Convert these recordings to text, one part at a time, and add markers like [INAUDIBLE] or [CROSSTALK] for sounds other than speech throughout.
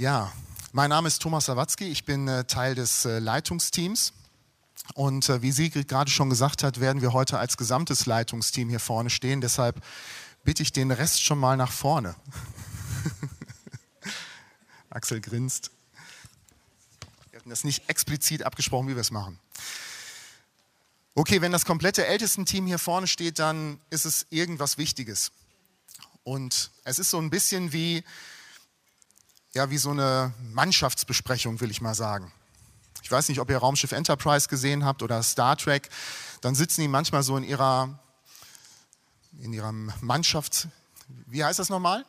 Ja, mein Name ist Thomas Sawatzki, ich bin äh, Teil des äh, Leitungsteams. Und äh, wie Sigrid gerade schon gesagt hat, werden wir heute als gesamtes Leitungsteam hier vorne stehen. Deshalb bitte ich den Rest schon mal nach vorne. [LAUGHS] Axel grinst. Wir hatten das nicht explizit abgesprochen, wie wir es machen. Okay, wenn das komplette Ältestenteam hier vorne steht, dann ist es irgendwas Wichtiges. Und es ist so ein bisschen wie, ja, wie so eine Mannschaftsbesprechung, will ich mal sagen. Ich weiß nicht, ob ihr Raumschiff Enterprise gesehen habt oder Star Trek. Dann sitzen die manchmal so in ihrer, in ihrer Mannschafts... Wie heißt das nochmal?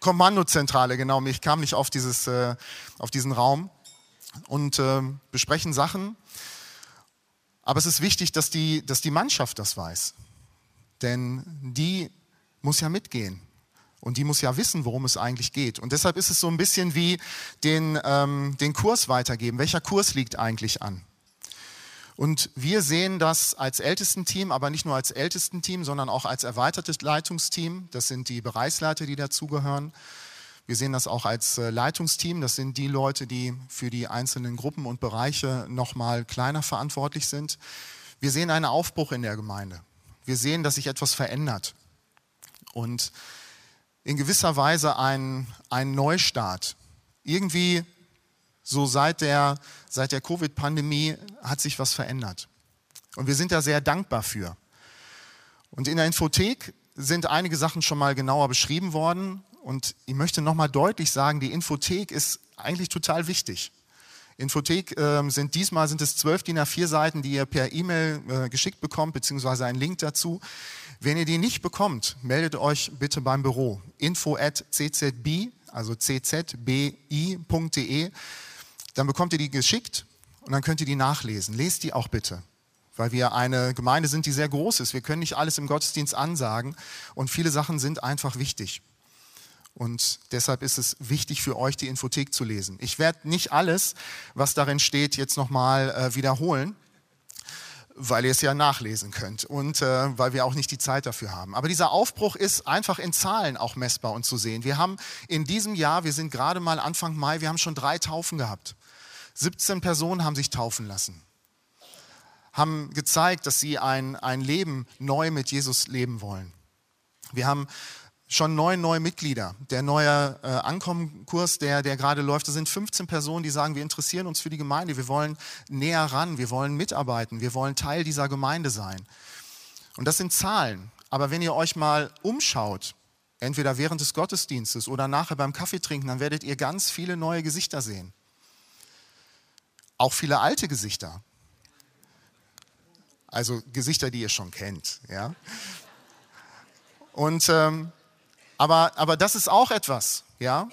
Kommandozentrale, genau. Ich kam nicht auf, dieses, äh, auf diesen Raum und äh, besprechen Sachen. Aber es ist wichtig, dass die, dass die Mannschaft das weiß. Denn die muss ja mitgehen. Und die muss ja wissen, worum es eigentlich geht. Und deshalb ist es so ein bisschen wie den, ähm, den Kurs weitergeben. Welcher Kurs liegt eigentlich an? Und wir sehen das als Ältestenteam, aber nicht nur als Ältestenteam, sondern auch als erweitertes Leitungsteam. Das sind die Bereichsleiter, die dazugehören. Wir sehen das auch als äh, Leitungsteam. Das sind die Leute, die für die einzelnen Gruppen und Bereiche nochmal kleiner verantwortlich sind. Wir sehen einen Aufbruch in der Gemeinde. Wir sehen, dass sich etwas verändert. Und in gewisser Weise ein, ein Neustart. Irgendwie so seit der, seit der Covid-Pandemie hat sich was verändert. Und wir sind da sehr dankbar für. Und in der Infothek sind einige Sachen schon mal genauer beschrieben worden. Und ich möchte nochmal deutlich sagen, die Infothek ist eigentlich total wichtig. Infothek äh, sind diesmal sind es zwölf DIN A4 Seiten, die ihr per E-Mail äh, geschickt bekommt, beziehungsweise einen Link dazu. Wenn ihr die nicht bekommt, meldet euch bitte beim Büro. info at ccb, also czbi.de. Dann bekommt ihr die geschickt und dann könnt ihr die nachlesen. Lest die auch bitte, weil wir eine Gemeinde sind, die sehr groß ist. Wir können nicht alles im Gottesdienst ansagen und viele Sachen sind einfach wichtig. Und deshalb ist es wichtig für euch, die Infothek zu lesen. Ich werde nicht alles, was darin steht, jetzt nochmal äh, wiederholen weil ihr es ja nachlesen könnt und äh, weil wir auch nicht die Zeit dafür haben. Aber dieser Aufbruch ist einfach in Zahlen auch messbar und zu sehen. Wir haben in diesem Jahr, wir sind gerade mal Anfang Mai, wir haben schon drei Taufen gehabt. 17 Personen haben sich taufen lassen, haben gezeigt, dass sie ein, ein Leben neu mit Jesus leben wollen. Wir haben schon neun neue Mitglieder. Der neue äh, Ankommenkurs, der, der gerade läuft, da sind 15 Personen, die sagen, wir interessieren uns für die Gemeinde, wir wollen näher ran, wir wollen mitarbeiten, wir wollen Teil dieser Gemeinde sein. Und das sind Zahlen. Aber wenn ihr euch mal umschaut, entweder während des Gottesdienstes oder nachher beim Kaffeetrinken, dann werdet ihr ganz viele neue Gesichter sehen. Auch viele alte Gesichter. Also Gesichter, die ihr schon kennt. Ja? Und ähm, aber, aber das ist auch etwas, ja.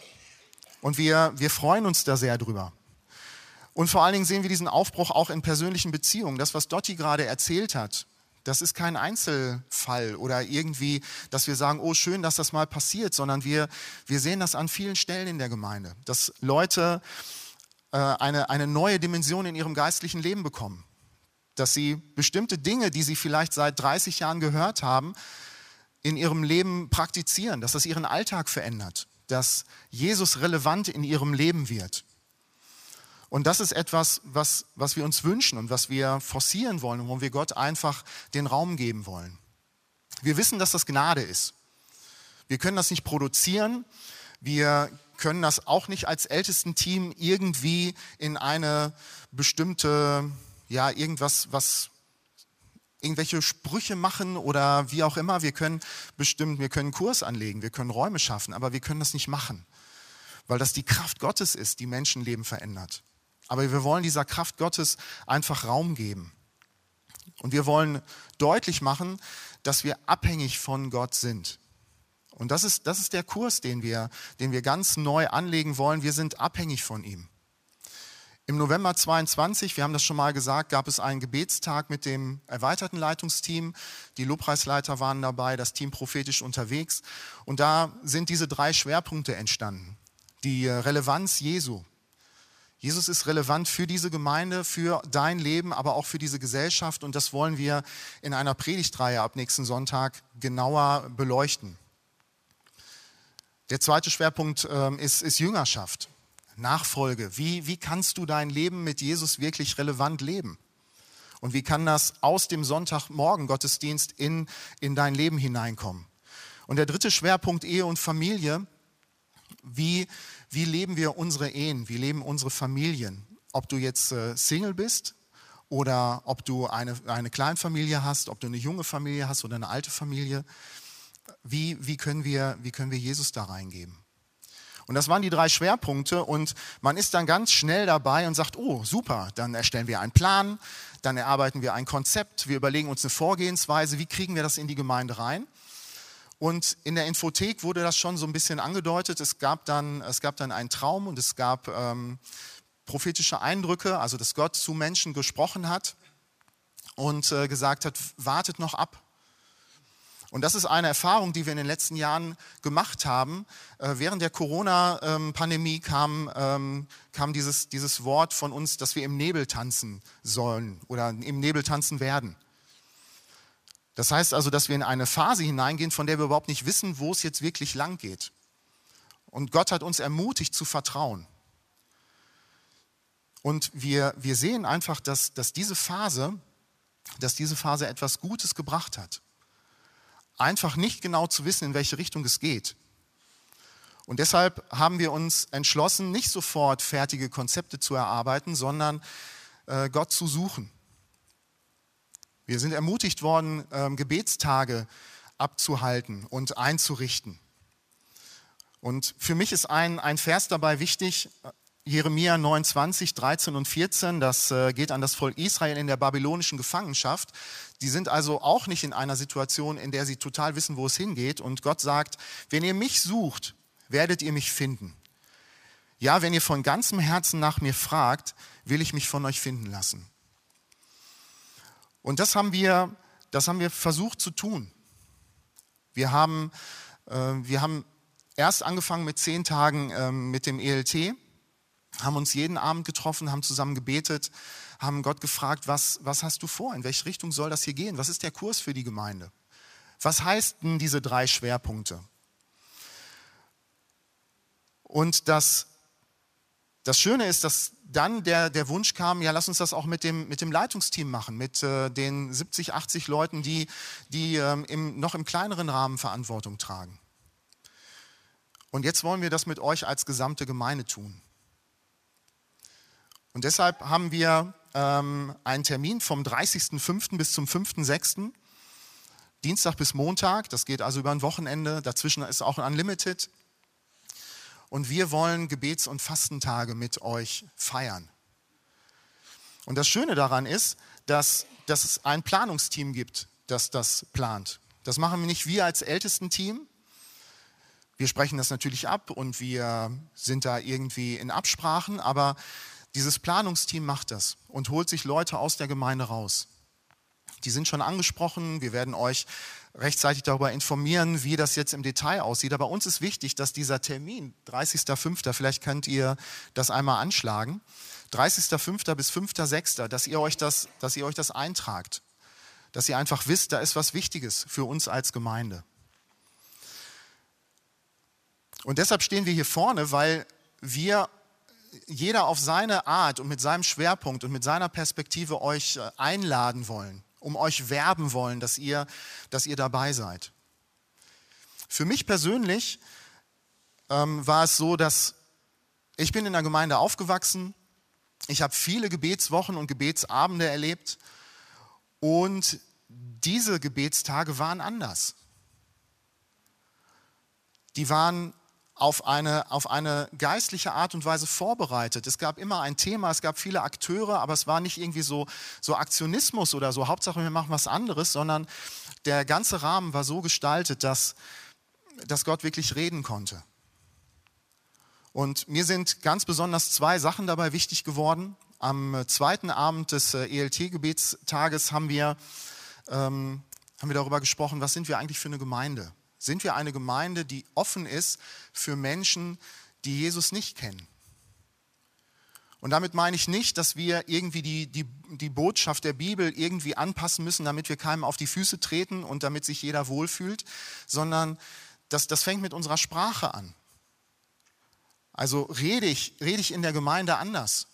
Und wir, wir freuen uns da sehr drüber. Und vor allen Dingen sehen wir diesen Aufbruch auch in persönlichen Beziehungen. Das, was Dotti gerade erzählt hat, das ist kein Einzelfall oder irgendwie, dass wir sagen, oh schön, dass das mal passiert, sondern wir, wir sehen das an vielen Stellen in der Gemeinde, dass Leute äh, eine, eine neue Dimension in ihrem geistlichen Leben bekommen. Dass sie bestimmte Dinge, die sie vielleicht seit 30 Jahren gehört haben, in ihrem Leben praktizieren, dass das ihren Alltag verändert, dass Jesus relevant in ihrem Leben wird. Und das ist etwas, was, was wir uns wünschen und was wir forcieren wollen und wo wir Gott einfach den Raum geben wollen. Wir wissen, dass das Gnade ist. Wir können das nicht produzieren. Wir können das auch nicht als ältesten Team irgendwie in eine bestimmte, ja, irgendwas, was irgendwelche Sprüche machen oder wie auch immer. Wir können bestimmt, wir können Kurs anlegen, wir können Räume schaffen, aber wir können das nicht machen, weil das die Kraft Gottes ist, die Menschenleben verändert. Aber wir wollen dieser Kraft Gottes einfach Raum geben. Und wir wollen deutlich machen, dass wir abhängig von Gott sind. Und das ist, das ist der Kurs, den wir, den wir ganz neu anlegen wollen. Wir sind abhängig von ihm. Im November 22, wir haben das schon mal gesagt, gab es einen Gebetstag mit dem erweiterten Leitungsteam. Die Lobpreisleiter waren dabei, das Team prophetisch unterwegs. Und da sind diese drei Schwerpunkte entstanden. Die Relevanz Jesu. Jesus ist relevant für diese Gemeinde, für dein Leben, aber auch für diese Gesellschaft. Und das wollen wir in einer Predigtreihe ab nächsten Sonntag genauer beleuchten. Der zweite Schwerpunkt ähm, ist, ist Jüngerschaft. Nachfolge? Wie, wie kannst du dein Leben mit Jesus wirklich relevant leben? Und wie kann das aus dem Sonntagmorgen Gottesdienst in, in dein Leben hineinkommen? Und der dritte Schwerpunkt Ehe und Familie. Wie, wie leben wir unsere Ehen? Wie leben unsere Familien? Ob du jetzt äh, Single bist oder ob du eine, eine Kleinfamilie hast, ob du eine junge Familie hast oder eine alte Familie. Wie, wie, können wir, wie können wir Jesus da reingeben? Und das waren die drei Schwerpunkte und man ist dann ganz schnell dabei und sagt, oh super, dann erstellen wir einen Plan, dann erarbeiten wir ein Konzept, wir überlegen uns eine Vorgehensweise, wie kriegen wir das in die Gemeinde rein. Und in der Infothek wurde das schon so ein bisschen angedeutet. Es gab dann, es gab dann einen Traum und es gab ähm, prophetische Eindrücke, also dass Gott zu Menschen gesprochen hat und äh, gesagt hat, wartet noch ab. Und das ist eine Erfahrung, die wir in den letzten Jahren gemacht haben. Äh, während der Corona-Pandemie kam, ähm, kam dieses, dieses Wort von uns, dass wir im Nebel tanzen sollen oder im Nebel tanzen werden. Das heißt also, dass wir in eine Phase hineingehen, von der wir überhaupt nicht wissen, wo es jetzt wirklich lang geht. Und Gott hat uns ermutigt zu vertrauen. Und wir, wir sehen einfach, dass, dass, diese Phase, dass diese Phase etwas Gutes gebracht hat. Einfach nicht genau zu wissen, in welche Richtung es geht. Und deshalb haben wir uns entschlossen, nicht sofort fertige Konzepte zu erarbeiten, sondern äh, Gott zu suchen. Wir sind ermutigt worden, ähm, Gebetstage abzuhalten und einzurichten. Und für mich ist ein, ein Vers dabei wichtig, Jeremia 29, 13 und 14, das äh, geht an das Volk Israel in der babylonischen Gefangenschaft. Die sind also auch nicht in einer Situation, in der sie total wissen, wo es hingeht. Und Gott sagt, wenn ihr mich sucht, werdet ihr mich finden. Ja, wenn ihr von ganzem Herzen nach mir fragt, will ich mich von euch finden lassen. Und das haben wir, das haben wir versucht zu tun. Wir haben, äh, wir haben erst angefangen mit zehn Tagen äh, mit dem ELT, haben uns jeden Abend getroffen, haben zusammen gebetet, haben Gott gefragt, was, was hast du vor? In welche Richtung soll das hier gehen? Was ist der Kurs für die Gemeinde? Was heißt denn diese drei Schwerpunkte? Und das, das Schöne ist, dass dann der, der Wunsch kam, ja, lass uns das auch mit dem, mit dem Leitungsteam machen, mit äh, den 70, 80 Leuten, die, die ähm, im, noch im kleineren Rahmen Verantwortung tragen. Und jetzt wollen wir das mit euch als gesamte Gemeinde tun. Und deshalb haben wir ähm, einen Termin vom 30.05. bis zum 5.06. Dienstag bis Montag, das geht also über ein Wochenende, dazwischen ist auch ein Unlimited. Und wir wollen Gebets- und Fastentage mit euch feiern. Und das Schöne daran ist, dass, dass es ein Planungsteam gibt, das das plant. Das machen wir nicht wir als Ältesten-Team. Wir sprechen das natürlich ab und wir sind da irgendwie in Absprachen, aber dieses Planungsteam macht das und holt sich Leute aus der Gemeinde raus. Die sind schon angesprochen. Wir werden euch rechtzeitig darüber informieren, wie das jetzt im Detail aussieht. Aber uns ist wichtig, dass dieser Termin, 30.05., vielleicht könnt ihr das einmal anschlagen, 30.05. bis 5.06., dass ihr euch das, dass ihr euch das eintragt. Dass ihr einfach wisst, da ist was Wichtiges für uns als Gemeinde. Und deshalb stehen wir hier vorne, weil wir jeder auf seine Art und mit seinem Schwerpunkt und mit seiner Perspektive euch äh, einladen wollen, um euch werben wollen, dass ihr, dass ihr dabei seid. Für mich persönlich ähm, war es so, dass ich bin in der Gemeinde aufgewachsen, ich habe viele Gebetswochen und Gebetsabende erlebt und diese Gebetstage waren anders. Die waren auf eine, auf eine geistliche Art und Weise vorbereitet. Es gab immer ein Thema, es gab viele Akteure, aber es war nicht irgendwie so, so Aktionismus oder so, Hauptsache wir machen was anderes, sondern der ganze Rahmen war so gestaltet, dass, dass Gott wirklich reden konnte. Und mir sind ganz besonders zwei Sachen dabei wichtig geworden. Am zweiten Abend des äh, ELT-Gebetstages haben wir, ähm, haben wir darüber gesprochen, was sind wir eigentlich für eine Gemeinde? Sind wir eine Gemeinde, die offen ist für Menschen, die Jesus nicht kennen? Und damit meine ich nicht, dass wir irgendwie die, die, die Botschaft der Bibel irgendwie anpassen müssen, damit wir keinem auf die Füße treten und damit sich jeder wohlfühlt, sondern das, das fängt mit unserer Sprache an. Also rede ich, rede ich in der Gemeinde anders?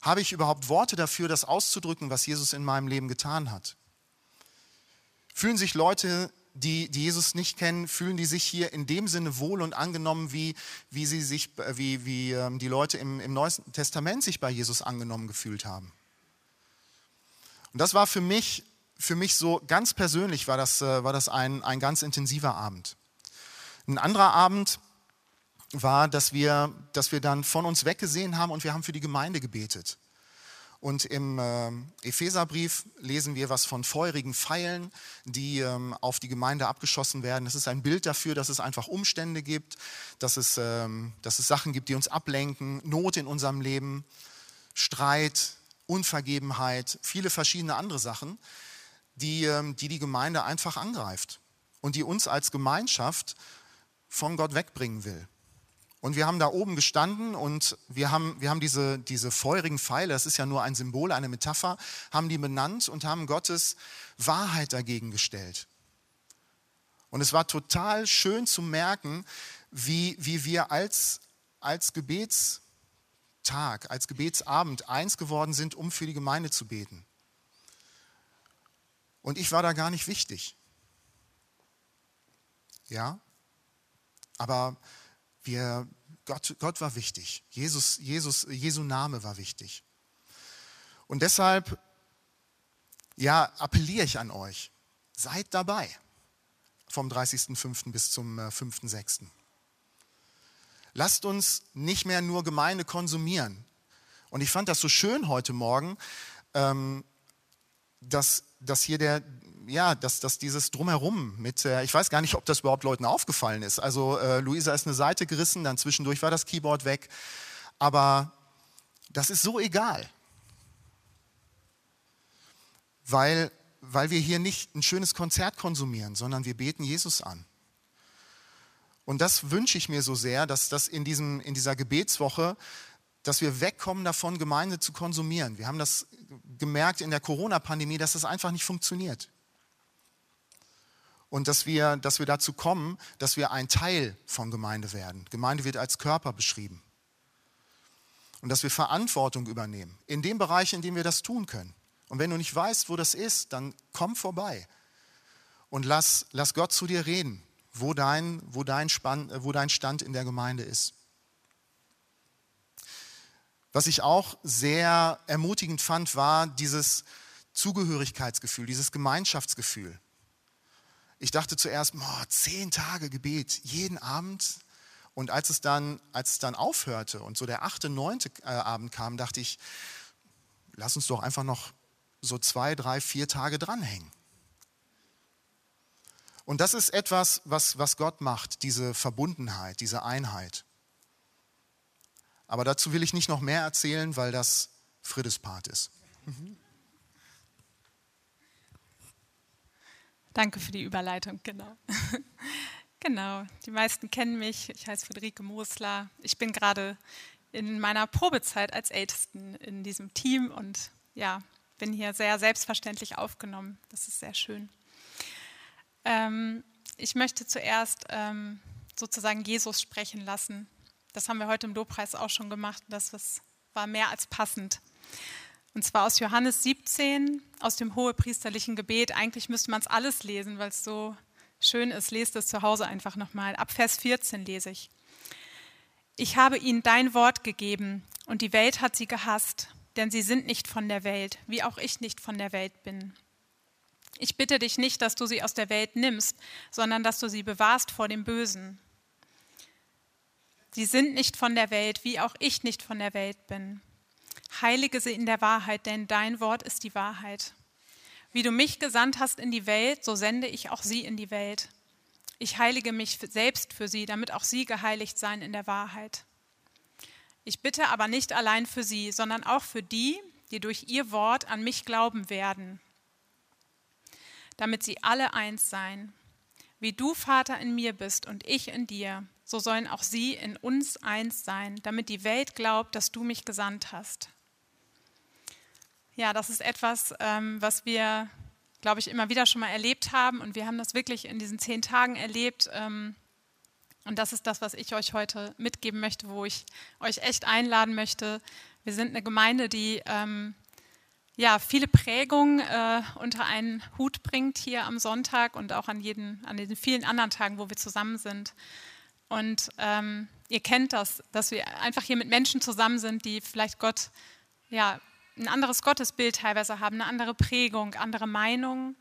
Habe ich überhaupt Worte dafür, das auszudrücken, was Jesus in meinem Leben getan hat? Fühlen sich Leute, die, die Jesus nicht kennen, fühlen die sich hier in dem Sinne wohl und angenommen, wie, wie, sie sich, wie, wie ähm, die Leute im, im Neuen Testament sich bei Jesus angenommen gefühlt haben? Und das war für mich, für mich so ganz persönlich, war das, äh, war das ein, ein ganz intensiver Abend. Ein anderer Abend, war, dass wir, dass wir dann von uns weggesehen haben und wir haben für die Gemeinde gebetet. Und im äh, Epheserbrief lesen wir was von feurigen Pfeilen, die ähm, auf die Gemeinde abgeschossen werden. Das ist ein Bild dafür, dass es einfach Umstände gibt, dass es, ähm, dass es Sachen gibt, die uns ablenken, Not in unserem Leben, Streit, Unvergebenheit, viele verschiedene andere Sachen, die, ähm, die die Gemeinde einfach angreift und die uns als Gemeinschaft von Gott wegbringen will. Und wir haben da oben gestanden und wir haben, wir haben diese, diese feurigen Pfeile, das ist ja nur ein Symbol, eine Metapher, haben die benannt und haben Gottes Wahrheit dagegen gestellt. Und es war total schön zu merken, wie, wie wir als, als Gebetstag, als Gebetsabend eins geworden sind, um für die Gemeinde zu beten. Und ich war da gar nicht wichtig. Ja, aber wir, Gott, Gott war wichtig. Jesus, Jesus, Jesu Name war wichtig. Und deshalb, ja, appelliere ich an euch. Seid dabei vom 30.05. bis zum 5.06. Äh, Lasst uns nicht mehr nur Gemeinde konsumieren. Und ich fand das so schön heute Morgen, ähm, dass, dass hier der, ja, dass, dass dieses Drumherum mit, äh, ich weiß gar nicht, ob das überhaupt Leuten aufgefallen ist. Also äh, Luisa ist eine Seite gerissen, dann zwischendurch war das Keyboard weg. Aber das ist so egal. Weil, weil wir hier nicht ein schönes Konzert konsumieren, sondern wir beten Jesus an. Und das wünsche ich mir so sehr, dass das in, diesem, in dieser Gebetswoche, dass wir wegkommen davon, Gemeinde zu konsumieren. Wir haben das gemerkt in der Corona-Pandemie, dass das einfach nicht funktioniert und dass wir, dass wir dazu kommen, dass wir ein Teil von Gemeinde werden. Gemeinde wird als Körper beschrieben. Und dass wir Verantwortung übernehmen, in dem Bereich, in dem wir das tun können. Und wenn du nicht weißt, wo das ist, dann komm vorbei und lass, lass Gott zu dir reden, wo dein, wo, dein Spann, wo dein Stand in der Gemeinde ist. Was ich auch sehr ermutigend fand, war dieses Zugehörigkeitsgefühl, dieses Gemeinschaftsgefühl. Ich dachte zuerst, boah, zehn Tage Gebet, jeden Abend. Und als es dann, als es dann aufhörte und so der achte, neunte äh, Abend kam, dachte ich, lass uns doch einfach noch so zwei, drei, vier Tage dranhängen. Und das ist etwas, was, was Gott macht, diese Verbundenheit, diese Einheit. Aber dazu will ich nicht noch mehr erzählen, weil das Friddes Part ist. Mhm. Danke für die Überleitung, genau. [LAUGHS] genau, die meisten kennen mich. Ich heiße Friederike Mosler. Ich bin gerade in meiner Probezeit als Ältesten in diesem Team und ja, bin hier sehr selbstverständlich aufgenommen. Das ist sehr schön. Ähm, ich möchte zuerst ähm, sozusagen Jesus sprechen lassen. Das haben wir heute im Lobpreis auch schon gemacht. Das war mehr als passend. Und zwar aus Johannes 17, aus dem hohepriesterlichen Gebet. Eigentlich müsste man es alles lesen, weil es so schön ist. Lest es zu Hause einfach nochmal. Ab Vers 14 lese ich. Ich habe ihnen dein Wort gegeben und die Welt hat sie gehasst, denn sie sind nicht von der Welt, wie auch ich nicht von der Welt bin. Ich bitte dich nicht, dass du sie aus der Welt nimmst, sondern dass du sie bewahrst vor dem Bösen. Sie sind nicht von der Welt, wie auch ich nicht von der Welt bin. Heilige sie in der Wahrheit, denn dein Wort ist die Wahrheit. Wie du mich gesandt hast in die Welt, so sende ich auch sie in die Welt. Ich heilige mich selbst für sie, damit auch sie geheiligt seien in der Wahrheit. Ich bitte aber nicht allein für sie, sondern auch für die, die durch ihr Wort an mich glauben werden, damit sie alle eins seien. Wie du, Vater, in mir bist und ich in dir, so sollen auch sie in uns eins sein, damit die Welt glaubt, dass du mich gesandt hast. Ja, das ist etwas, ähm, was wir, glaube ich, immer wieder schon mal erlebt haben. Und wir haben das wirklich in diesen zehn Tagen erlebt. Ähm, Und das ist das, was ich euch heute mitgeben möchte, wo ich euch echt einladen möchte. Wir sind eine Gemeinde, die ähm, ja, viele Prägungen äh, unter einen Hut bringt hier am Sonntag und auch an, jeden, an den vielen anderen Tagen, wo wir zusammen sind. Und ähm, ihr kennt das, dass wir einfach hier mit Menschen zusammen sind, die vielleicht Gott, ja, ein anderes Gottesbild teilweise haben, eine andere Prägung, andere Meinungen,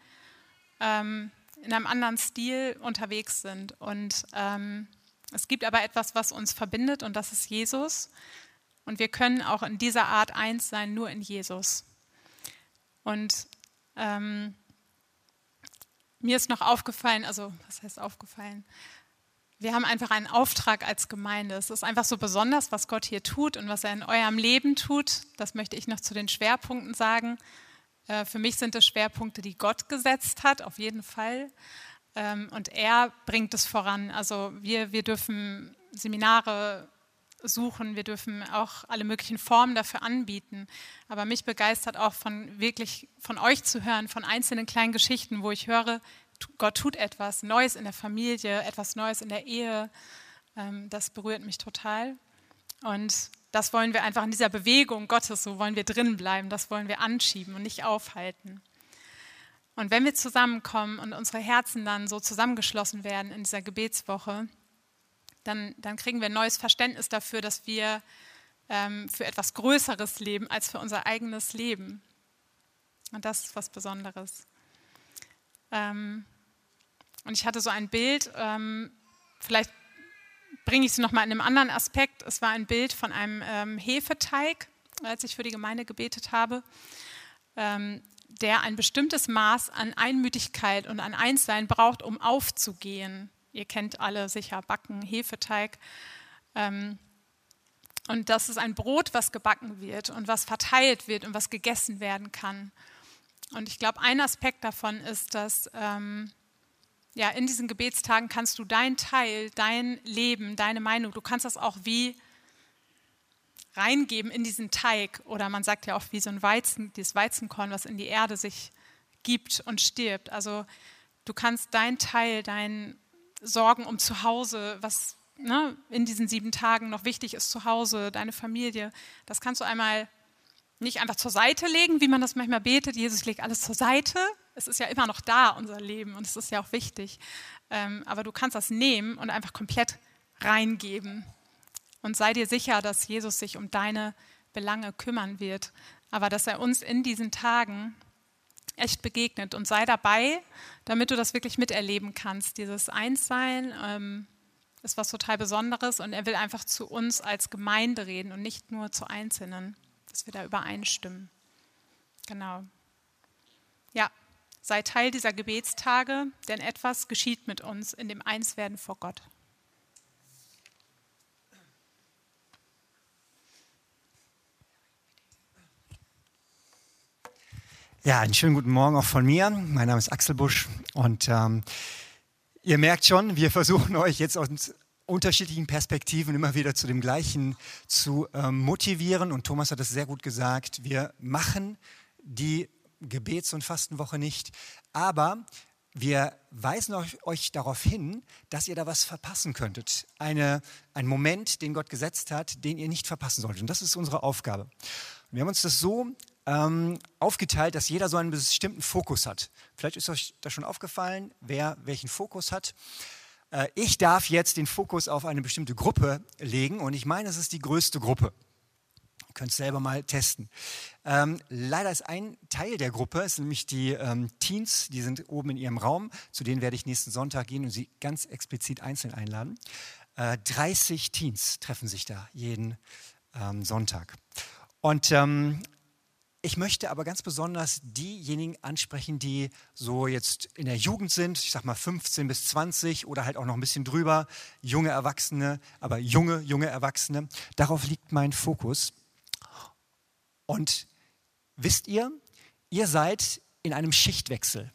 ähm, in einem anderen Stil unterwegs sind. Und ähm, es gibt aber etwas, was uns verbindet und das ist Jesus. Und wir können auch in dieser Art eins sein, nur in Jesus. Und ähm, mir ist noch aufgefallen, also was heißt aufgefallen? Wir haben einfach einen Auftrag als Gemeinde. Es ist einfach so besonders, was Gott hier tut und was er in eurem Leben tut. Das möchte ich noch zu den Schwerpunkten sagen. Äh, für mich sind es Schwerpunkte, die Gott gesetzt hat, auf jeden Fall. Ähm, und er bringt es voran. Also wir, wir dürfen Seminare suchen. Wir dürfen auch alle möglichen Formen dafür anbieten. Aber mich begeistert auch von wirklich von euch zu hören, von einzelnen kleinen Geschichten, wo ich höre, Gott tut etwas Neues in der Familie, etwas Neues in der Ehe. Ähm, das berührt mich total. Und das wollen wir einfach in dieser Bewegung Gottes, so wollen wir drin bleiben, das wollen wir anschieben und nicht aufhalten. Und wenn wir zusammenkommen und unsere Herzen dann so zusammengeschlossen werden in dieser Gebetswoche, dann, dann kriegen wir ein neues Verständnis dafür, dass wir ähm, für etwas Größeres leben als für unser eigenes Leben. Und das ist was Besonderes. Ähm, und ich hatte so ein Bild, ähm, vielleicht bringe ich es nochmal in einem anderen Aspekt. Es war ein Bild von einem ähm, Hefeteig, als ich für die Gemeinde gebetet habe, ähm, der ein bestimmtes Maß an Einmütigkeit und an Einssein braucht, um aufzugehen. Ihr kennt alle sicher Backen, Hefeteig. Ähm, und das ist ein Brot, was gebacken wird und was verteilt wird und was gegessen werden kann. Und ich glaube, ein Aspekt davon ist, dass ähm, ja, in diesen Gebetstagen kannst du dein Teil, dein Leben, deine Meinung, du kannst das auch wie reingeben in diesen Teig. Oder man sagt ja auch wie so ein Weizen, dieses Weizenkorn, was in die Erde sich gibt und stirbt. Also du kannst dein Teil, dein Sorgen um zu Hause, was ne, in diesen sieben Tagen noch wichtig ist zu Hause, deine Familie, das kannst du einmal nicht einfach zur Seite legen, wie man das manchmal betet. Jesus legt alles zur Seite. Es ist ja immer noch da, unser Leben, und es ist ja auch wichtig. Ähm, aber du kannst das nehmen und einfach komplett reingeben. Und sei dir sicher, dass Jesus sich um deine Belange kümmern wird, aber dass er uns in diesen Tagen echt begegnet und sei dabei, damit du das wirklich miterleben kannst. Dieses Einssein ähm, ist was total Besonderes und er will einfach zu uns als Gemeinde reden und nicht nur zu Einzelnen, dass wir da übereinstimmen. Genau. Ja, sei Teil dieser Gebetstage, denn etwas geschieht mit uns in dem Einswerden vor Gott. Ja, einen schönen guten Morgen auch von mir. Mein Name ist Axel Busch und ähm, ihr merkt schon, wir [LAUGHS] versuchen euch jetzt aus unterschiedlichen Perspektiven immer wieder zu dem Gleichen zu ähm, motivieren. Und Thomas hat es sehr gut gesagt. Wir machen die Gebets- und Fastenwoche nicht, aber wir weisen euch, euch, darauf hin, dass ihr da was verpassen könntet. Eine, ein Moment, den Gott gesetzt hat, den ihr nicht verpassen solltet. Und das ist unsere Aufgabe. Wir haben uns das so ähm, aufgeteilt, dass jeder so einen bestimmten Fokus hat. Vielleicht ist euch das schon aufgefallen, wer welchen Fokus hat. Äh, ich darf jetzt den Fokus auf eine bestimmte Gruppe legen und ich meine, es ist die größte Gruppe. Ihr könnt es selber mal testen. Ähm, leider ist ein Teil der Gruppe, sind nämlich die ähm, Teens, die sind oben in ihrem Raum, zu denen werde ich nächsten Sonntag gehen und sie ganz explizit einzeln einladen. Äh, 30 Teens treffen sich da jeden ähm, Sonntag. Und ähm, ich möchte aber ganz besonders diejenigen ansprechen, die so jetzt in der Jugend sind, ich sag mal 15 bis 20 oder halt auch noch ein bisschen drüber, junge Erwachsene, aber junge, junge Erwachsene. Darauf liegt mein Fokus. Und wisst ihr, ihr seid in einem Schichtwechsel.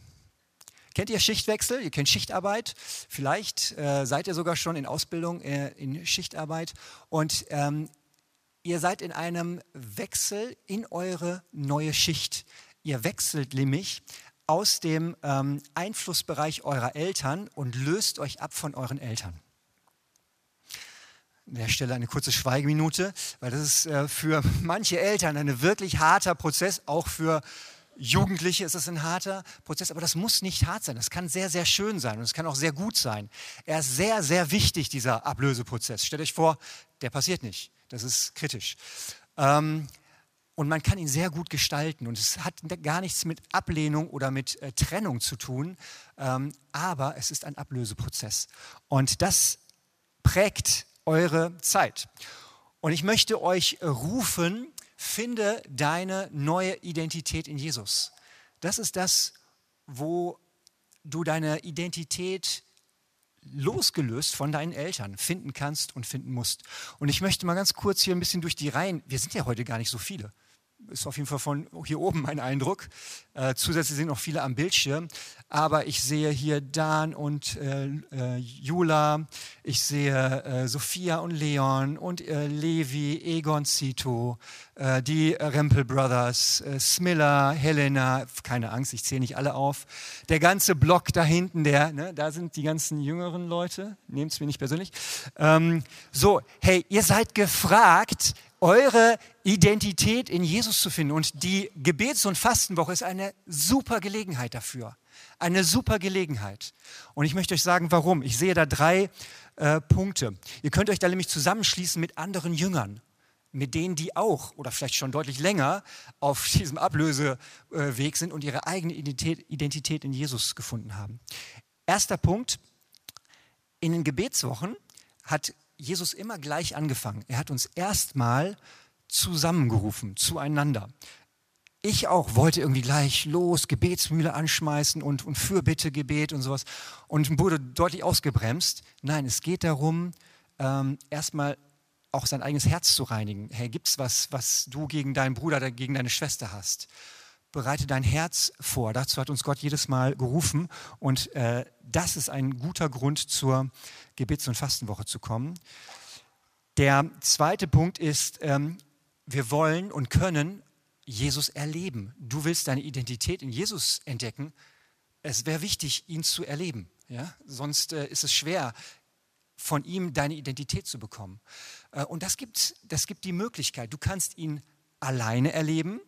Kennt ihr Schichtwechsel? Ihr kennt Schichtarbeit. Vielleicht äh, seid ihr sogar schon in Ausbildung äh, in Schichtarbeit. Und ähm, Ihr seid in einem Wechsel in eure neue Schicht. Ihr wechselt nämlich aus dem ähm, Einflussbereich eurer Eltern und löst euch ab von euren Eltern. An der Stelle eine kurze Schweigeminute, weil das ist äh, für [LAUGHS] manche Eltern ein wirklich harter Prozess, auch für Jugendliche ist es ein harter Prozess, aber das muss nicht hart sein. Das kann sehr, sehr schön sein und es kann auch sehr gut sein. Er ist sehr, sehr wichtig, dieser Ablöseprozess. Stellt euch vor, der passiert nicht. Das ist kritisch. Ähm, und man kann ihn sehr gut gestalten. Und es hat gar nichts mit Ablehnung oder mit äh, Trennung zu tun, ähm, aber es ist ein Ablöseprozess. Und das prägt eure Zeit. Und ich möchte euch rufen, finde deine neue Identität in Jesus. Das ist das, wo du deine Identität losgelöst von deinen Eltern finden kannst und finden musst. Und ich möchte mal ganz kurz hier ein bisschen durch die Reihen, wir sind ja heute gar nicht so viele, ist auf jeden Fall von hier oben mein Eindruck. Äh, zusätzlich sind noch viele am Bildschirm. Aber ich sehe hier Dan und äh, äh, Jula, ich sehe äh, Sophia und Leon und äh, Levi, Egon Zito, die Rempel Brothers, Smilla, Helena, keine Angst, ich zähle nicht alle auf. Der ganze Block da hinten, der, ne, da sind die ganzen jüngeren Leute, nehmt es mir nicht persönlich. Ähm, so, hey, ihr seid gefragt, eure Identität in Jesus zu finden. Und die Gebets- und Fastenwoche ist eine super Gelegenheit dafür. Eine super Gelegenheit. Und ich möchte euch sagen, warum. Ich sehe da drei äh, Punkte. Ihr könnt euch da nämlich zusammenschließen mit anderen Jüngern, mit denen, die auch oder vielleicht schon deutlich länger auf [LAUGHS] diesem Ablöseweg sind und ihre eigene Identität, Identität in Jesus gefunden haben. Erster Punkt. In den Gebetswochen hat Jesus immer gleich angefangen. Er hat uns erstmal zusammengerufen, zueinander. Ich auch wollte irgendwie gleich los, Gebetsmühle anschmeißen und, und Fürbittegebet und sowas und wurde deutlich ausgebremst. Nein, es geht darum, ähm, erstmal auch sein eigenes Herz zu reinigen. Hey, gibt es was, was du gegen deinen Bruder gegen deine Schwester hast? Bereite dein Herz vor. Dazu hat uns Gott jedes Mal gerufen und äh, das ist ein guter Grund zur Gebets- und Fastenwoche zu kommen. Der zweite Punkt ist, ähm, wir wollen und können Jesus erleben. Du willst deine Identität in Jesus entdecken. Es wäre wichtig, ihn zu erleben. Ja? Sonst äh, ist es schwer, von ihm deine Identität zu bekommen. Äh, und das gibt, das gibt die Möglichkeit. Du kannst ihn alleine erleben,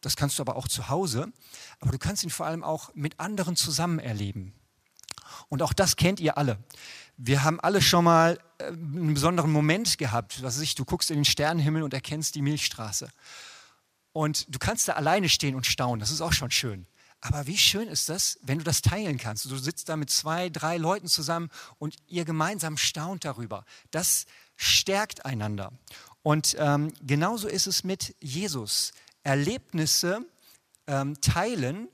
das kannst du aber auch zu Hause, aber du kannst ihn vor allem auch mit anderen zusammen erleben. Und auch das kennt ihr alle. Wir haben alle schon mal äh, einen besonderen Moment gehabt. Was ich, du guckst in den Sternenhimmel und erkennst die Milchstraße. Und du kannst da alleine stehen und staunen. Das ist auch schon schön. Aber wie schön ist das, wenn du das teilen kannst? Du sitzt da mit zwei, drei Leuten zusammen und ihr gemeinsam staunt darüber. Das stärkt einander. Und ähm, genauso ist es mit Jesus. Erlebnisse ähm, teilen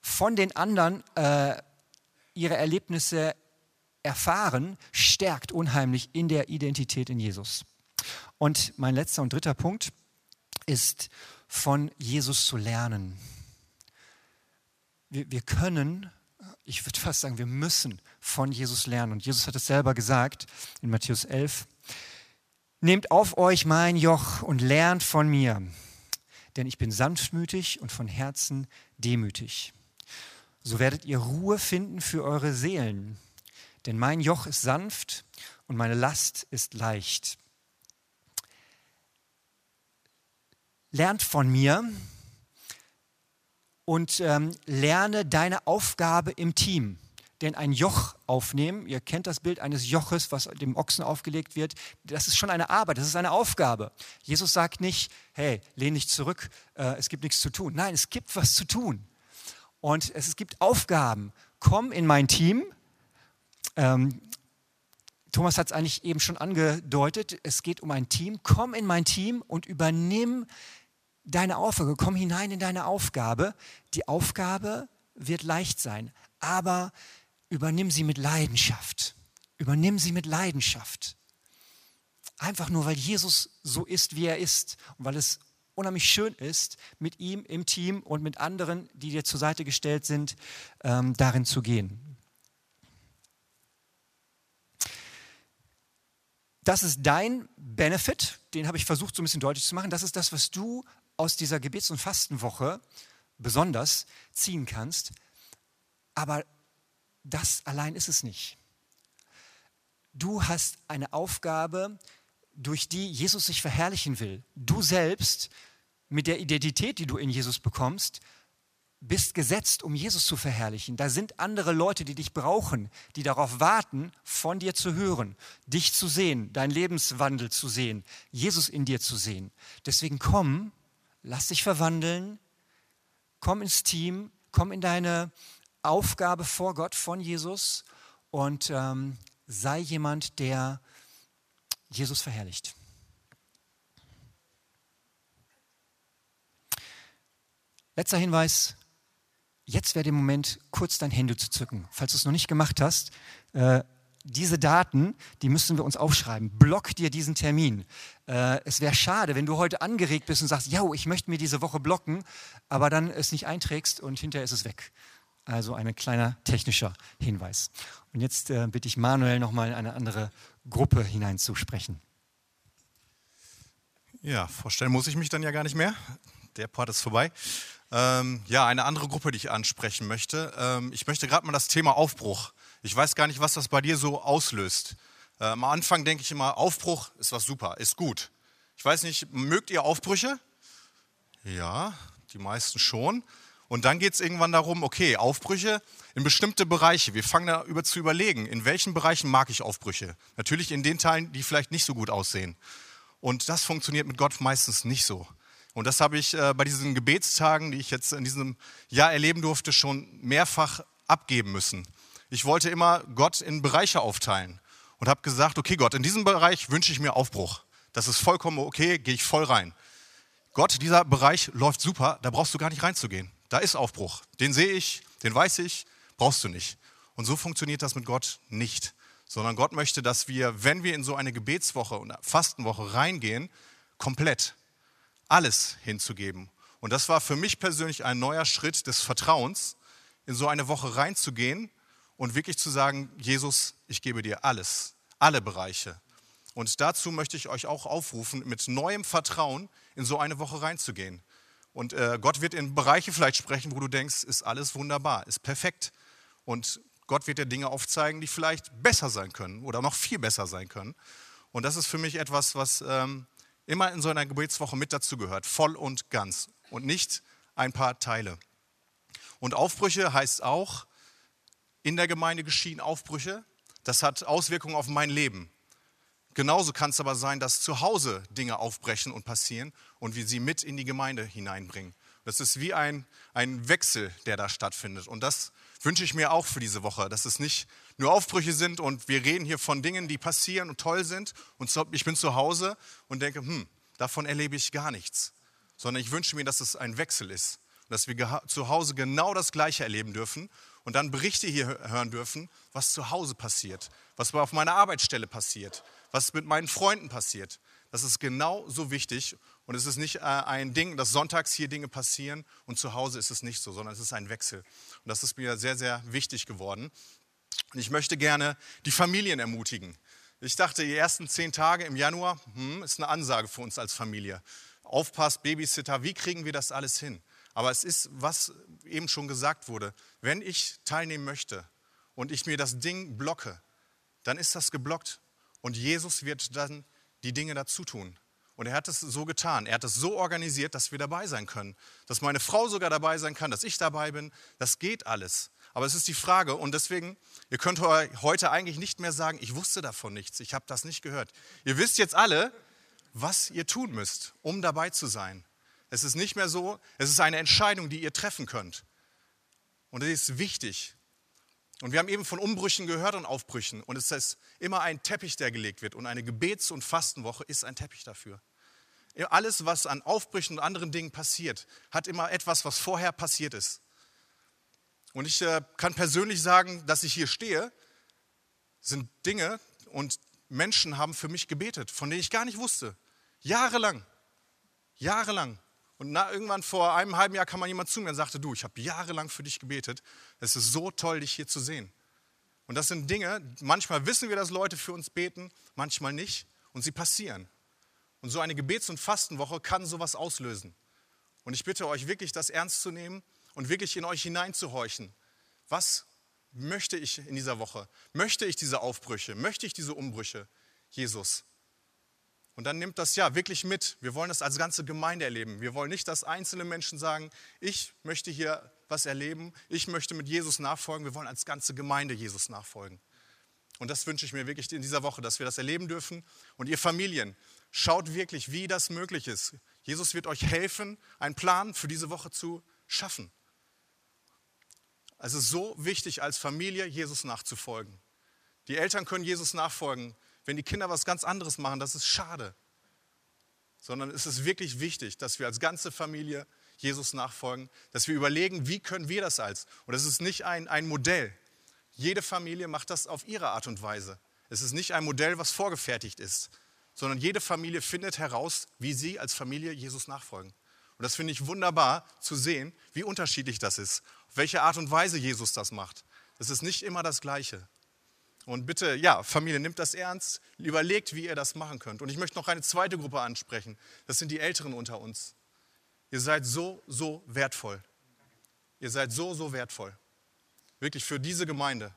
von den anderen äh, ihre Erlebnisse erfahren, stärkt unheimlich in der Identität in Jesus. Und mein letzter und dritter Punkt ist, von Jesus zu lernen. Wir, wir können, ich würde fast sagen, wir müssen von Jesus lernen. Und Jesus hat es selber gesagt in Matthäus 11. Nehmt auf euch mein Joch und lernt von mir, denn ich bin sanftmütig und von Herzen demütig so werdet ihr Ruhe finden für eure Seelen. Denn mein Joch ist sanft und meine Last ist leicht. Lernt von mir und ähm, lerne deine Aufgabe im Team. Denn ein Joch aufnehmen, ihr kennt das Bild eines Joches, was dem Ochsen aufgelegt wird, das ist schon eine Arbeit, das ist eine Aufgabe. Jesus sagt nicht, hey, lehn dich zurück, äh, es gibt nichts zu tun. Nein, es gibt was zu tun. Und es gibt Aufgaben. Komm in mein Team. Ähm, Thomas hat es eigentlich eben schon angedeutet. Es geht um ein Team. Komm in mein Team und übernimm deine Aufgabe. Komm hinein in deine Aufgabe. Die Aufgabe wird leicht sein, aber übernimm sie mit Leidenschaft. Übernimm sie mit Leidenschaft. Einfach nur, weil Jesus so ist, wie er ist und weil es unheimlich schön ist, mit ihm im Team und mit anderen, die dir zur Seite gestellt sind, ähm, darin zu gehen. Das ist dein Benefit, den habe ich versucht so ein bisschen deutlich zu machen. Das ist das, was du aus dieser Gebets- und Fastenwoche besonders ziehen kannst. Aber das allein ist es nicht. Du hast eine Aufgabe, durch die Jesus sich verherrlichen will. Du selbst mit der Identität, die du in Jesus bekommst, bist gesetzt, um Jesus zu verherrlichen. Da sind andere Leute, die dich brauchen, die darauf warten, von dir zu hören, dich zu sehen, deinen Lebenswandel zu sehen, Jesus in dir zu sehen. Deswegen komm, lass dich verwandeln, komm ins Team, komm in deine Aufgabe vor Gott von Jesus und ähm, sei jemand, der Jesus verherrlicht. Letzter Hinweis. Jetzt wäre der Moment, kurz dein Handy zu zücken. Falls du es noch nicht gemacht hast, äh, diese Daten, die müssen wir uns aufschreiben. Block dir diesen Termin. Äh, es wäre schade, wenn du heute angeregt bist und sagst, ja, ich möchte mir diese Woche blocken, aber dann es nicht einträgst und hinterher ist es weg. Also ein kleiner technischer Hinweis. Und jetzt äh, bitte ich Manuel nochmal in eine andere Gruppe hineinzusprechen. Ja, vorstellen muss ich mich dann ja gar nicht mehr. Der Part ist vorbei. Ähm, ja, eine andere Gruppe, die ich ansprechen möchte. Ähm, ich möchte gerade mal das Thema Aufbruch. Ich weiß gar nicht, was das bei dir so auslöst. Äh, am Anfang denke ich immer, Aufbruch ist was super, ist gut. Ich weiß nicht, mögt ihr Aufbrüche? Ja, die meisten schon. Und dann geht es irgendwann darum, okay, Aufbrüche in bestimmte Bereiche. Wir fangen da über zu überlegen, in welchen Bereichen mag ich Aufbrüche. Natürlich in den Teilen, die vielleicht nicht so gut aussehen. Und das funktioniert mit Gott meistens nicht so. Und das habe ich äh, bei diesen Gebetstagen, die ich jetzt in diesem Jahr erleben durfte, schon mehrfach abgeben müssen. Ich wollte immer Gott in Bereiche aufteilen und habe gesagt, okay Gott, in diesem Bereich wünsche ich mir Aufbruch. Das ist vollkommen okay, gehe ich voll rein. Gott, dieser Bereich läuft super, da brauchst du gar nicht reinzugehen. Da ist Aufbruch. Den sehe ich, den weiß ich, brauchst du nicht. Und so funktioniert das mit Gott nicht. Sondern Gott möchte, dass wir, wenn wir in so eine Gebetswoche und Fastenwoche reingehen, komplett alles hinzugeben. Und das war für mich persönlich ein neuer Schritt des Vertrauens, in so eine Woche reinzugehen und wirklich zu sagen, Jesus, ich gebe dir alles, alle Bereiche. Und dazu möchte ich euch auch aufrufen, mit neuem Vertrauen in so eine Woche reinzugehen. Und äh, Gott wird in Bereiche vielleicht sprechen, wo du denkst, ist alles wunderbar, ist perfekt. Und Gott wird dir Dinge aufzeigen, die vielleicht besser sein können oder noch viel besser sein können. Und das ist für mich etwas, was ähm, immer in so einer Gebetswoche mit dazu gehört, voll und ganz und nicht ein paar Teile. Und Aufbrüche heißt auch, in der Gemeinde geschehen Aufbrüche. Das hat Auswirkungen auf mein Leben. Genauso kann es aber sein, dass zu Hause Dinge aufbrechen und passieren und wir sie mit in die Gemeinde hineinbringen. Das ist wie ein, ein Wechsel, der da stattfindet. Und das wünsche ich mir auch für diese Woche, dass es nicht nur Aufbrüche sind und wir reden hier von Dingen, die passieren und toll sind. Und ich bin zu Hause und denke, hm, davon erlebe ich gar nichts. Sondern ich wünsche mir, dass es ein Wechsel ist. Dass wir zu Hause genau das Gleiche erleben dürfen und dann Berichte hier hören dürfen, was zu Hause passiert, was auf meiner Arbeitsstelle passiert, was mit meinen Freunden passiert. Das ist genau so wichtig. Und es ist nicht äh, ein Ding, dass sonntags hier Dinge passieren und zu Hause ist es nicht so, sondern es ist ein Wechsel. Und das ist mir sehr, sehr wichtig geworden. Und ich möchte gerne die Familien ermutigen. Ich dachte, die ersten zehn Tage im Januar hm, ist eine Ansage für uns als Familie. Aufpass, Babysitter, wie kriegen wir das alles hin? Aber es ist, was eben schon gesagt wurde, wenn ich teilnehmen möchte und ich mir das Ding blocke, dann ist das geblockt. Und Jesus wird dann die Dinge dazu tun. Und er hat es so getan. Er hat es so organisiert, dass wir dabei sein können. Dass meine Frau sogar dabei sein kann, dass ich dabei bin. Das geht alles. Aber es ist die Frage, und deswegen, ihr könnt heute eigentlich nicht mehr sagen, ich wusste davon nichts, ich habe das nicht gehört. Ihr wisst jetzt alle, was ihr tun müsst, um dabei zu sein. Es ist nicht mehr so, es ist eine Entscheidung, die ihr treffen könnt. Und es ist wichtig. Und wir haben eben von Umbrüchen gehört und Aufbrüchen. Und es ist immer ein Teppich, der gelegt wird. Und eine Gebets- und Fastenwoche ist ein Teppich dafür. Alles, was an Aufbrüchen und anderen Dingen passiert, hat immer etwas, was vorher passiert ist. Und ich äh, kann persönlich sagen, dass ich hier stehe, sind Dinge und Menschen haben für mich gebetet, von denen ich gar nicht wusste. Jahrelang. Jahrelang. Und na, irgendwann vor einem halben Jahr kam mal jemand zu mir und sagte, du, ich habe jahrelang für dich gebetet. Es ist so toll, dich hier zu sehen. Und das sind Dinge, manchmal wissen wir, dass Leute für uns beten, manchmal nicht. Und sie passieren. Und so eine Gebets- und Fastenwoche kann sowas auslösen. Und ich bitte euch wirklich, das ernst zu nehmen und wirklich in euch hineinzuhorchen. Was möchte ich in dieser Woche? Möchte ich diese Aufbrüche? Möchte ich diese Umbrüche? Jesus. Und dann nimmt das ja wirklich mit. Wir wollen das als ganze Gemeinde erleben. Wir wollen nicht, dass einzelne Menschen sagen, ich möchte hier was erleben, ich möchte mit Jesus nachfolgen. Wir wollen als ganze Gemeinde Jesus nachfolgen. Und das wünsche ich mir wirklich in dieser Woche, dass wir das erleben dürfen. Und ihr Familien, schaut wirklich, wie das möglich ist. Jesus wird euch helfen, einen Plan für diese Woche zu schaffen. Es ist so wichtig, als Familie Jesus nachzufolgen. Die Eltern können Jesus nachfolgen. Wenn die Kinder was ganz anderes machen, das ist schade. Sondern es ist wirklich wichtig, dass wir als ganze Familie Jesus nachfolgen, dass wir überlegen, wie können wir das als. Und es ist nicht ein, ein Modell, jede Familie macht das auf ihre Art und Weise. Es ist nicht ein Modell, was vorgefertigt ist, sondern jede Familie findet heraus, wie sie als Familie Jesus nachfolgen. Und das finde ich wunderbar zu sehen, wie unterschiedlich das ist, auf welche Art und Weise Jesus das macht. Es ist nicht immer das Gleiche. Und bitte, ja, Familie, nimmt das ernst, überlegt, wie ihr das machen könnt. Und ich möchte noch eine zweite Gruppe ansprechen. Das sind die Älteren unter uns. Ihr seid so, so wertvoll. Ihr seid so, so wertvoll wirklich für diese Gemeinde.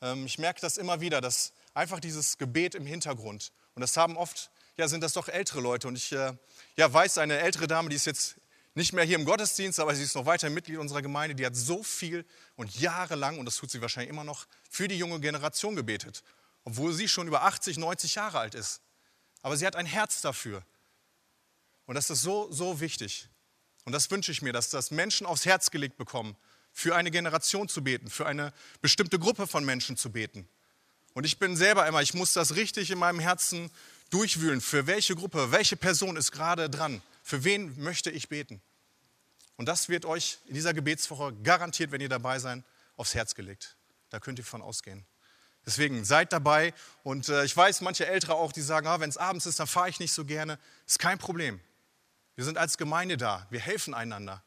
Ähm, ich merke das immer wieder, dass einfach dieses Gebet im Hintergrund, und das haben oft, ja, sind das doch ältere Leute. Und ich äh, ja, weiß, eine ältere Dame, die ist jetzt nicht mehr hier im Gottesdienst, aber sie ist noch weiter Mitglied unserer Gemeinde, die hat so viel und jahrelang, und das tut sie wahrscheinlich immer noch, für die junge Generation gebetet, obwohl sie schon über 80, 90 Jahre alt ist. Aber sie hat ein Herz dafür. Und das ist so, so wichtig. Und das wünsche ich mir, dass das Menschen aufs Herz gelegt bekommen, für eine Generation zu beten, für eine bestimmte Gruppe von Menschen zu beten. Und ich bin selber immer, ich muss das richtig in meinem Herzen durchwühlen, für welche Gruppe, welche Person ist gerade dran, für wen möchte ich beten. Und das wird euch in dieser Gebetswoche garantiert, wenn ihr dabei seid, aufs Herz gelegt. Da könnt ihr von ausgehen. Deswegen seid dabei. Und äh, ich weiß, manche Ältere auch, die sagen, ah, wenn es abends ist, dann fahre ich nicht so gerne. Ist kein Problem. Wir sind als Gemeinde da. Wir helfen einander.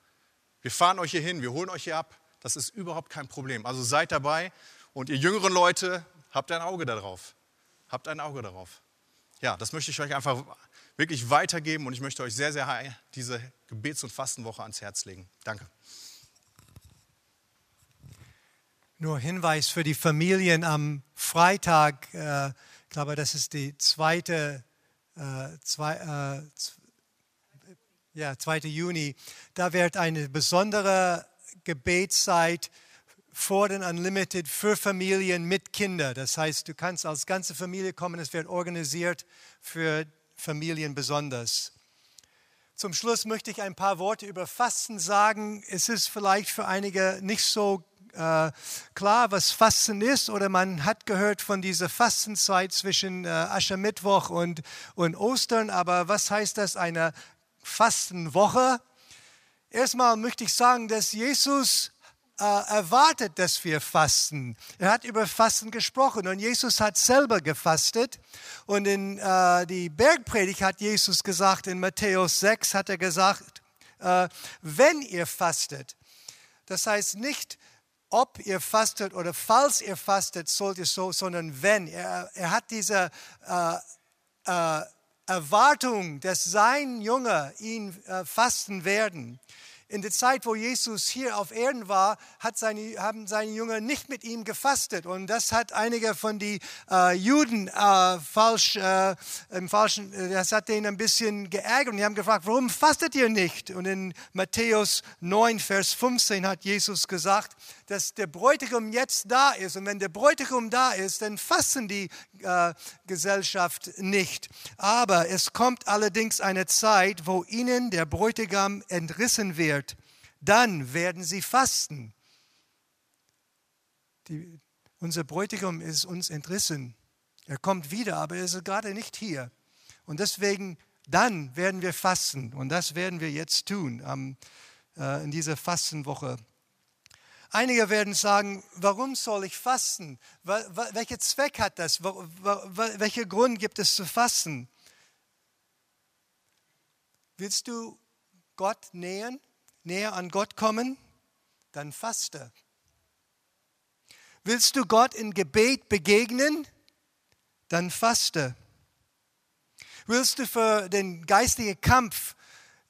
Wir fahren euch hier hin, wir holen euch hier ab. Das ist überhaupt kein Problem. Also seid dabei und ihr jüngeren Leute, habt ein Auge darauf. Habt ein Auge darauf. Ja, das möchte ich euch einfach wirklich weitergeben und ich möchte euch sehr, sehr diese Gebets- und Fastenwoche ans Herz legen. Danke. Nur Hinweis für die Familien am Freitag, äh, ich glaube, das ist die zweite, äh, zwei, äh, ja, 2. Juni, da wird eine besondere Gebetszeit vor den Unlimited für Familien mit Kindern. Das heißt, du kannst als ganze Familie kommen, es wird organisiert für Familien besonders. Zum Schluss möchte ich ein paar Worte über Fasten sagen. Es ist vielleicht für einige nicht so äh, klar, was Fasten ist, oder man hat gehört von dieser Fastenzeit zwischen äh, Aschermittwoch und, und Ostern, aber was heißt das, eine Fastenwoche. Erstmal möchte ich sagen, dass Jesus äh, erwartet, dass wir fasten. Er hat über Fasten gesprochen und Jesus hat selber gefastet. Und in äh, die Bergpredigt hat Jesus gesagt, in Matthäus 6 hat er gesagt, äh, wenn ihr fastet, das heißt nicht, ob ihr fastet oder falls ihr fastet, sollt ihr so, sondern wenn. Er, er hat diese äh, äh, Erwartung, dass sein Junge ihn äh, fasten werden. In der Zeit, wo Jesus hier auf Erden war, seine, haben seine Jünger nicht mit ihm gefastet. Und das hat einige von den äh, Juden äh, falsch, äh, im falschen, äh, das hat denen ein bisschen geärgert. Und die haben gefragt, warum fastet ihr nicht? Und in Matthäus 9, Vers 15 hat Jesus gesagt, dass der Bräutigam jetzt da ist. Und wenn der Bräutigam da ist, dann fasten die äh, Gesellschaft nicht. Aber es kommt allerdings eine Zeit, wo ihnen der Bräutigam entrissen wird. Dann werden sie fasten. Die, unser Bräutigam ist uns entrissen. Er kommt wieder, aber er ist gerade nicht hier. Und deswegen, dann werden wir fasten. Und das werden wir jetzt tun um, äh, in dieser Fastenwoche. Einige werden sagen, warum soll ich fasten? Welcher Zweck hat das? Welcher Grund gibt es zu fasten? Willst du Gott nähern, näher an Gott kommen? Dann faste. Willst du Gott in Gebet begegnen? Dann faste. Willst du für den geistigen Kampf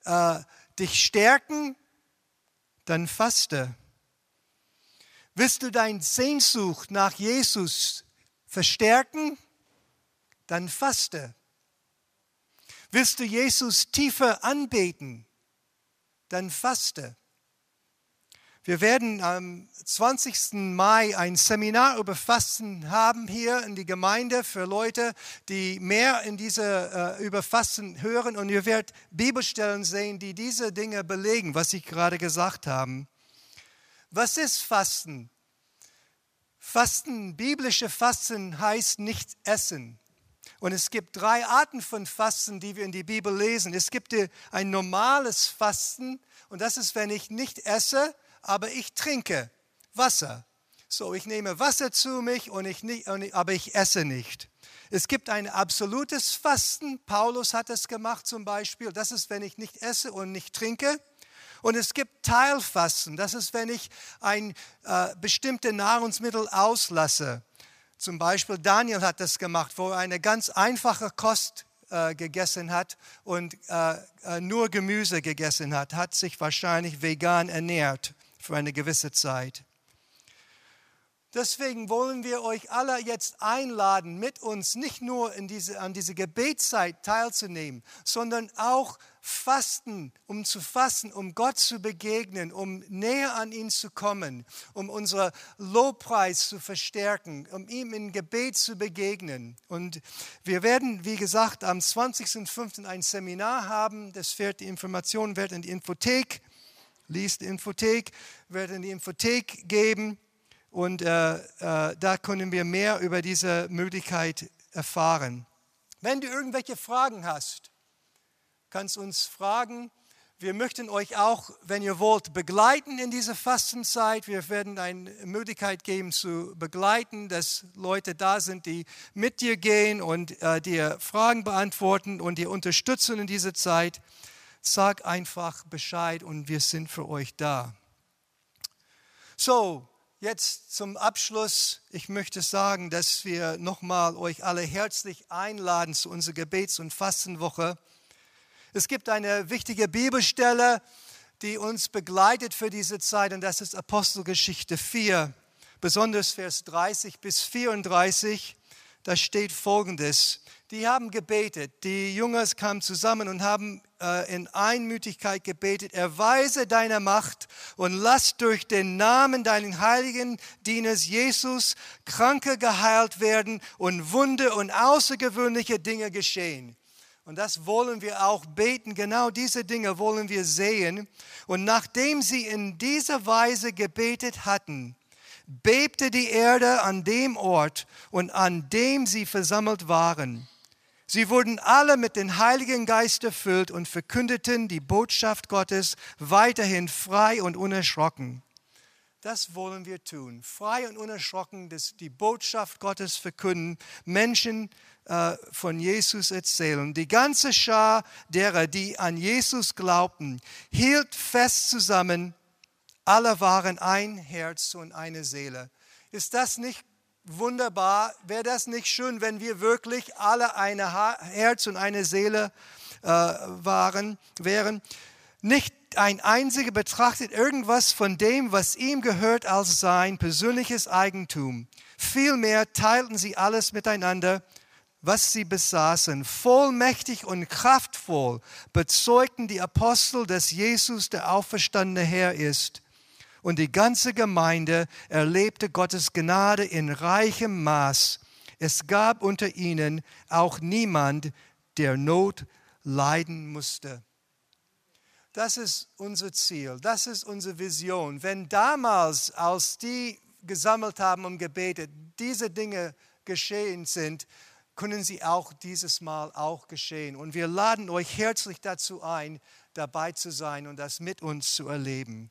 äh, dich stärken? Dann faste. Willst du deine Sehnsucht nach Jesus verstärken? Dann faste. Willst du Jesus tiefer anbeten? Dann faste. Wir werden am 20. Mai ein Seminar über Fasten haben hier in die Gemeinde für Leute, die mehr in diese äh, über Fasten hören und ihr werdet Bibelstellen sehen, die diese Dinge belegen, was ich gerade gesagt habe. Was ist Fasten? Fasten, biblische Fasten heißt nicht essen. Und es gibt drei Arten von Fasten, die wir in die Bibel lesen. Es gibt ein normales Fasten und das ist, wenn ich nicht esse, aber ich trinke Wasser. So, ich nehme Wasser zu mich, und ich nicht, aber ich esse nicht. Es gibt ein absolutes Fasten. Paulus hat es gemacht zum Beispiel. Das ist, wenn ich nicht esse und nicht trinke. Und es gibt Teilfasten. Das ist, wenn ich ein äh, bestimmte Nahrungsmittel auslasse. Zum Beispiel Daniel hat das gemacht, wo er eine ganz einfache Kost äh, gegessen hat und äh, äh nur Gemüse gegessen hat, hat sich wahrscheinlich vegan ernährt für eine gewisse Zeit. Deswegen wollen wir euch alle jetzt einladen, mit uns nicht nur in diese, an diese Gebetszeit teilzunehmen, sondern auch fasten, um zu fasten, um Gott zu begegnen, um näher an ihn zu kommen, um unseren Lobpreis zu verstärken, um ihm in Gebet zu begegnen. Und wir werden, wie gesagt, am 20.05. ein Seminar haben. Das wird, die Informationen werden in die Infothek liest die Infothek, werde in die Infothek geben und äh, äh, da können wir mehr über diese Möglichkeit erfahren. Wenn du irgendwelche Fragen hast, kannst uns fragen. Wir möchten euch auch, wenn ihr wollt, begleiten in dieser Fastenzeit. Wir werden eine Möglichkeit geben zu begleiten, dass Leute da sind, die mit dir gehen und äh, dir Fragen beantworten und dir unterstützen in dieser Zeit. Sag einfach Bescheid und wir sind für euch da. So, jetzt zum Abschluss. Ich möchte sagen, dass wir nochmal euch alle herzlich einladen zu unserer Gebets- und Fastenwoche. Es gibt eine wichtige Bibelstelle, die uns begleitet für diese Zeit und das ist Apostelgeschichte 4, besonders Vers 30 bis 34. Da steht folgendes die haben gebetet. Die Jüngers kamen zusammen und haben in Einmütigkeit gebetet. Erweise deine Macht und lass durch den Namen deinen heiligen Dieners Jesus Kranke geheilt werden und Wunde und außergewöhnliche Dinge geschehen. Und das wollen wir auch beten. Genau diese Dinge wollen wir sehen. Und nachdem sie in dieser Weise gebetet hatten, bebte die Erde an dem Ort und an dem sie versammelt waren. Sie wurden alle mit dem Heiligen Geist erfüllt und verkündeten die Botschaft Gottes weiterhin frei und unerschrocken. Das wollen wir tun. Frei und unerschrocken die Botschaft Gottes verkünden, Menschen äh, von Jesus erzählen. Die ganze Schar derer, die an Jesus glaubten, hielt fest zusammen. Alle waren ein Herz und eine Seele. Ist das nicht wunderbar. Wäre das nicht schön, wenn wir wirklich alle ein Herz und eine Seele äh, waren, wären? Nicht ein einziger betrachtet irgendwas von dem, was ihm gehört, als sein persönliches Eigentum. Vielmehr teilten sie alles miteinander, was sie besaßen. Vollmächtig und kraftvoll bezeugten die Apostel, dass Jesus der auferstandene Herr ist und die ganze Gemeinde erlebte Gottes Gnade in reichem Maß. Es gab unter ihnen auch niemand, der Not leiden musste. Das ist unser Ziel, das ist unsere Vision. Wenn damals, als die gesammelt haben und gebetet, diese Dinge geschehen sind, können sie auch dieses Mal auch geschehen. Und wir laden euch herzlich dazu ein, dabei zu sein und das mit uns zu erleben.